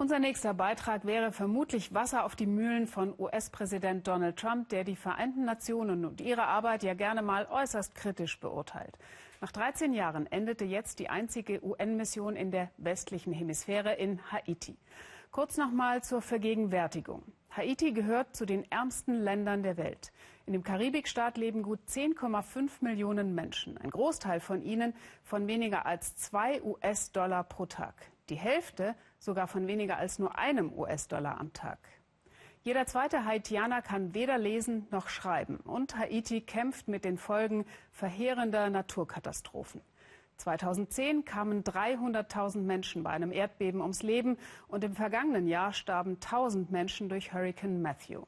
Unser nächster Beitrag wäre vermutlich Wasser auf die Mühlen von US-Präsident Donald Trump, der die Vereinten Nationen und ihre Arbeit ja gerne mal äußerst kritisch beurteilt. Nach 13 Jahren endete jetzt die einzige UN-Mission in der westlichen Hemisphäre in Haiti. Kurz nochmal zur Vergegenwärtigung. Haiti gehört zu den ärmsten Ländern der Welt. In dem Karibikstaat leben gut 10,5 Millionen Menschen. Ein Großteil von ihnen von weniger als zwei US-Dollar pro Tag. Die Hälfte sogar von weniger als nur einem US-Dollar am Tag. Jeder zweite Haitianer kann weder lesen noch schreiben. Und Haiti kämpft mit den Folgen verheerender Naturkatastrophen. 2010 kamen 300.000 Menschen bei einem Erdbeben ums Leben und im vergangenen Jahr starben 1000 Menschen durch Hurricane Matthew.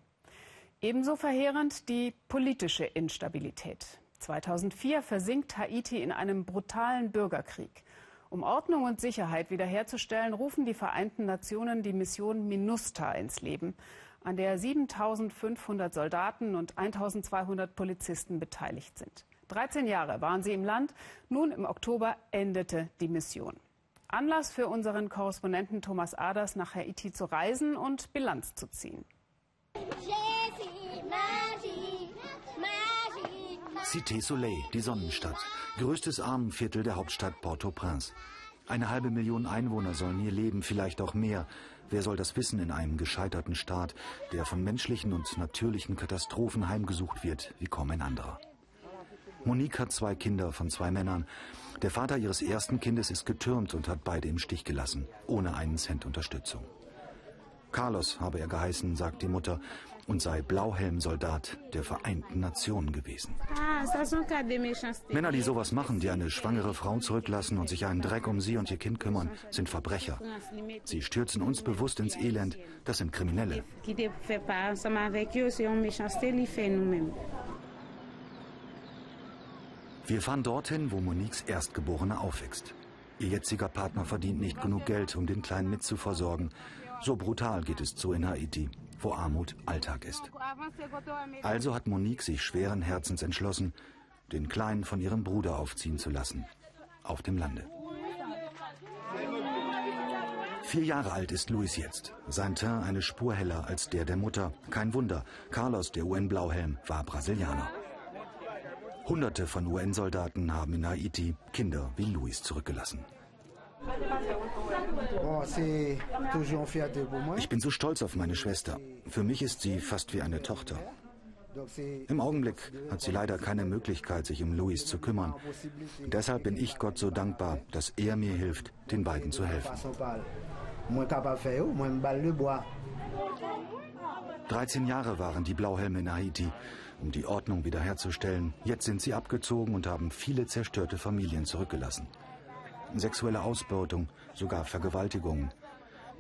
Ebenso verheerend die politische Instabilität. 2004 versinkt Haiti in einem brutalen Bürgerkrieg. Um Ordnung und Sicherheit wiederherzustellen, rufen die Vereinten Nationen die Mission MINUSTA ins Leben, an der 7500 Soldaten und 1200 Polizisten beteiligt sind. 13 Jahre waren sie im Land. Nun im Oktober endete die Mission. Anlass für unseren Korrespondenten Thomas Aders nach Haiti zu reisen und Bilanz zu ziehen. Cité Soleil, die Sonnenstadt, größtes Armenviertel der Hauptstadt Port-au-Prince. Eine halbe Million Einwohner sollen hier leben, vielleicht auch mehr. Wer soll das wissen in einem gescheiterten Staat, der von menschlichen und natürlichen Katastrophen heimgesucht wird wie kaum ein anderer? Monique hat zwei Kinder von zwei Männern. Der Vater ihres ersten Kindes ist getürmt und hat beide im Stich gelassen, ohne einen Cent Unterstützung. Carlos habe er geheißen, sagt die Mutter, und sei Blauhelmsoldat der Vereinten Nationen gewesen. Männer, die sowas machen, die eine schwangere Frau zurücklassen und sich einen Dreck um sie und ihr Kind kümmern, sind Verbrecher. Sie stürzen uns bewusst ins Elend. Das sind Kriminelle. Wir fahren dorthin, wo Moniques Erstgeborene aufwächst. Ihr jetziger Partner verdient nicht genug Geld, um den Kleinen mitzuversorgen. So brutal geht es zu in Haiti, wo Armut Alltag ist. Also hat Monique sich schweren Herzens entschlossen, den Kleinen von ihrem Bruder aufziehen zu lassen. Auf dem Lande. Vier Jahre alt ist Luis jetzt. Sein Teint eine Spur heller als der der Mutter. Kein Wunder, Carlos, der UN-Blauhelm, war Brasilianer. Hunderte von UN-Soldaten haben in Haiti Kinder wie Luis zurückgelassen. Ich bin so stolz auf meine Schwester. Für mich ist sie fast wie eine Tochter. Im Augenblick hat sie leider keine Möglichkeit, sich um Luis zu kümmern. deshalb bin ich Gott so dankbar, dass er mir hilft, den beiden zu helfen. 13 Jahre waren die Blauhelme in Haiti um die Ordnung wiederherzustellen. Jetzt sind sie abgezogen und haben viele zerstörte Familien zurückgelassen. Sexuelle Ausbeutung, sogar Vergewaltigungen.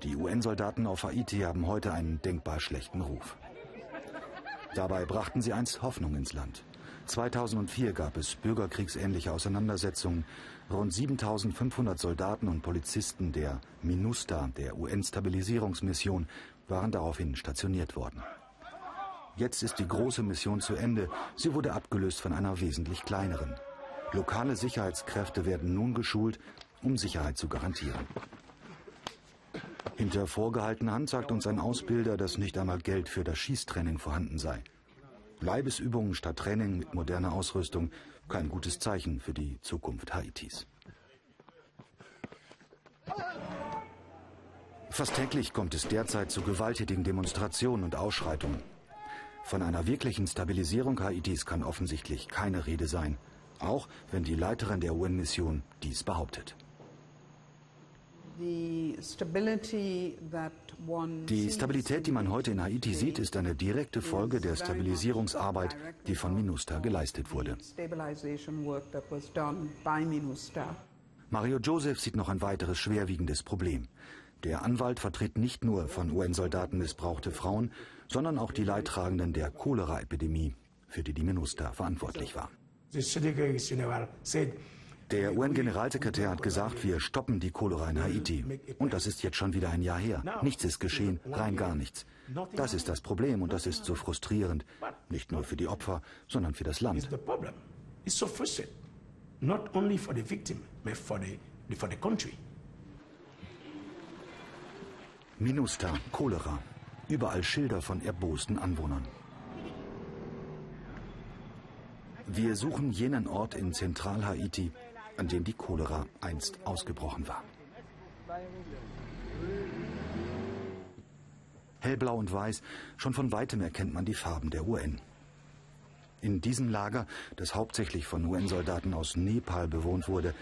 Die UN-Soldaten auf Haiti haben heute einen denkbar schlechten Ruf. Dabei brachten sie einst Hoffnung ins Land. 2004 gab es bürgerkriegsähnliche Auseinandersetzungen. Rund 7500 Soldaten und Polizisten der MINUSTA, der UN-Stabilisierungsmission, waren daraufhin stationiert worden. Jetzt ist die große Mission zu Ende. Sie wurde abgelöst von einer wesentlich kleineren. Lokale Sicherheitskräfte werden nun geschult, um Sicherheit zu garantieren. Hinter vorgehaltener Hand sagt uns ein Ausbilder, dass nicht einmal Geld für das Schießtraining vorhanden sei. Leibesübungen statt Training mit moderner Ausrüstung, kein gutes Zeichen für die Zukunft Haitis. Fast täglich kommt es derzeit zu gewalttätigen Demonstrationen und Ausschreitungen. Von einer wirklichen Stabilisierung Haitis kann offensichtlich keine Rede sein, auch wenn die Leiterin der UN-Mission dies behauptet. Die Stabilität, die man heute in Haiti sieht, ist eine direkte Folge der Stabilisierungsarbeit, die von MINUSTA geleistet wurde. Mario Joseph sieht noch ein weiteres schwerwiegendes Problem. Der Anwalt vertritt nicht nur von UN-Soldaten missbrauchte Frauen, sondern auch die Leidtragenden der Cholera-Epidemie, für die die MINUSTA verantwortlich war. Der UN-Generalsekretär hat gesagt, wir stoppen die Cholera in Haiti. Und das ist jetzt schon wieder ein Jahr her. Nichts ist geschehen, rein gar nichts. Das ist das Problem und das ist so frustrierend. Nicht nur für die Opfer, sondern für das Land. Not only for the victim, but for the, for the country. Minusta, Cholera. Überall Schilder von erbosten Anwohnern. Wir suchen jenen Ort in Zentral-Haiti, an dem die Cholera einst ausgebrochen war. Hellblau und weiß, schon von weitem erkennt man die Farben der UN. In diesem Lager, das hauptsächlich von UN-Soldaten aus Nepal bewohnt wurde,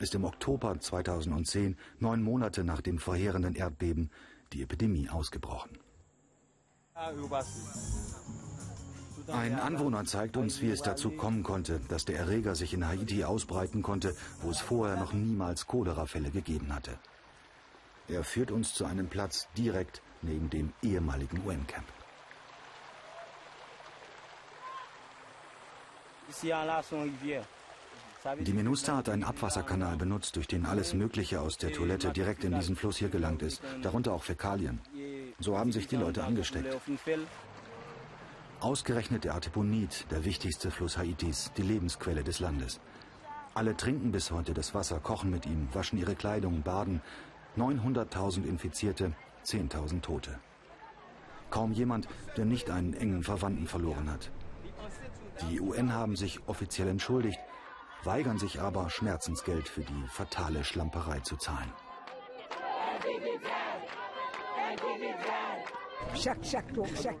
ist im Oktober 2010, neun Monate nach dem verheerenden Erdbeben, die Epidemie ausgebrochen. Ein Anwohner zeigt uns, wie es dazu kommen konnte, dass der Erreger sich in Haiti ausbreiten konnte, wo es vorher noch niemals Cholerafälle gegeben hatte. Er führt uns zu einem Platz direkt neben dem ehemaligen UN-Camp. Die Menusta hat einen Abwasserkanal benutzt, durch den alles Mögliche aus der Toilette direkt in diesen Fluss hier gelangt ist, darunter auch Fäkalien. So haben sich die Leute angesteckt. Ausgerechnet der Artibonit, der wichtigste Fluss Haitis, die Lebensquelle des Landes. Alle trinken bis heute das Wasser, kochen mit ihm, waschen ihre Kleidung, baden. 900.000 Infizierte, 10.000 Tote. Kaum jemand, der nicht einen engen Verwandten verloren hat. Die UN haben sich offiziell entschuldigt, weigern sich aber, Schmerzensgeld für die fatale Schlamperei zu zahlen.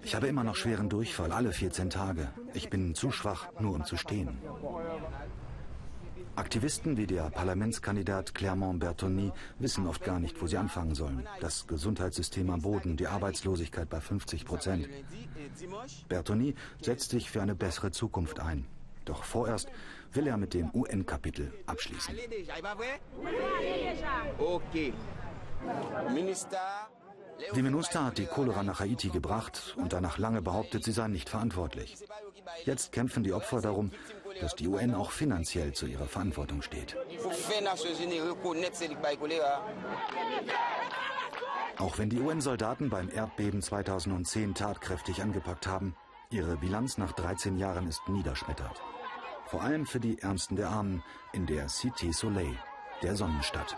Ich habe immer noch schweren Durchfall, alle 14 Tage. Ich bin zu schwach, nur um zu stehen. Aktivisten wie der Parlamentskandidat Clermont Bertoni wissen oft gar nicht, wo sie anfangen sollen. Das Gesundheitssystem am Boden, die Arbeitslosigkeit bei 50 Prozent. Bertoni setzt sich für eine bessere Zukunft ein. Doch vorerst will er mit dem UN-Kapitel abschließen. Die MINUSTA hat die Cholera nach Haiti gebracht und danach lange behauptet, sie seien nicht verantwortlich. Jetzt kämpfen die Opfer darum, dass die UN auch finanziell zu ihrer Verantwortung steht. Auch wenn die UN-Soldaten beim Erdbeben 2010 tatkräftig angepackt haben, ihre Bilanz nach 13 Jahren ist niederschmetternd. Vor allem für die Ärmsten der Armen in der Cité Soleil, der Sonnenstadt.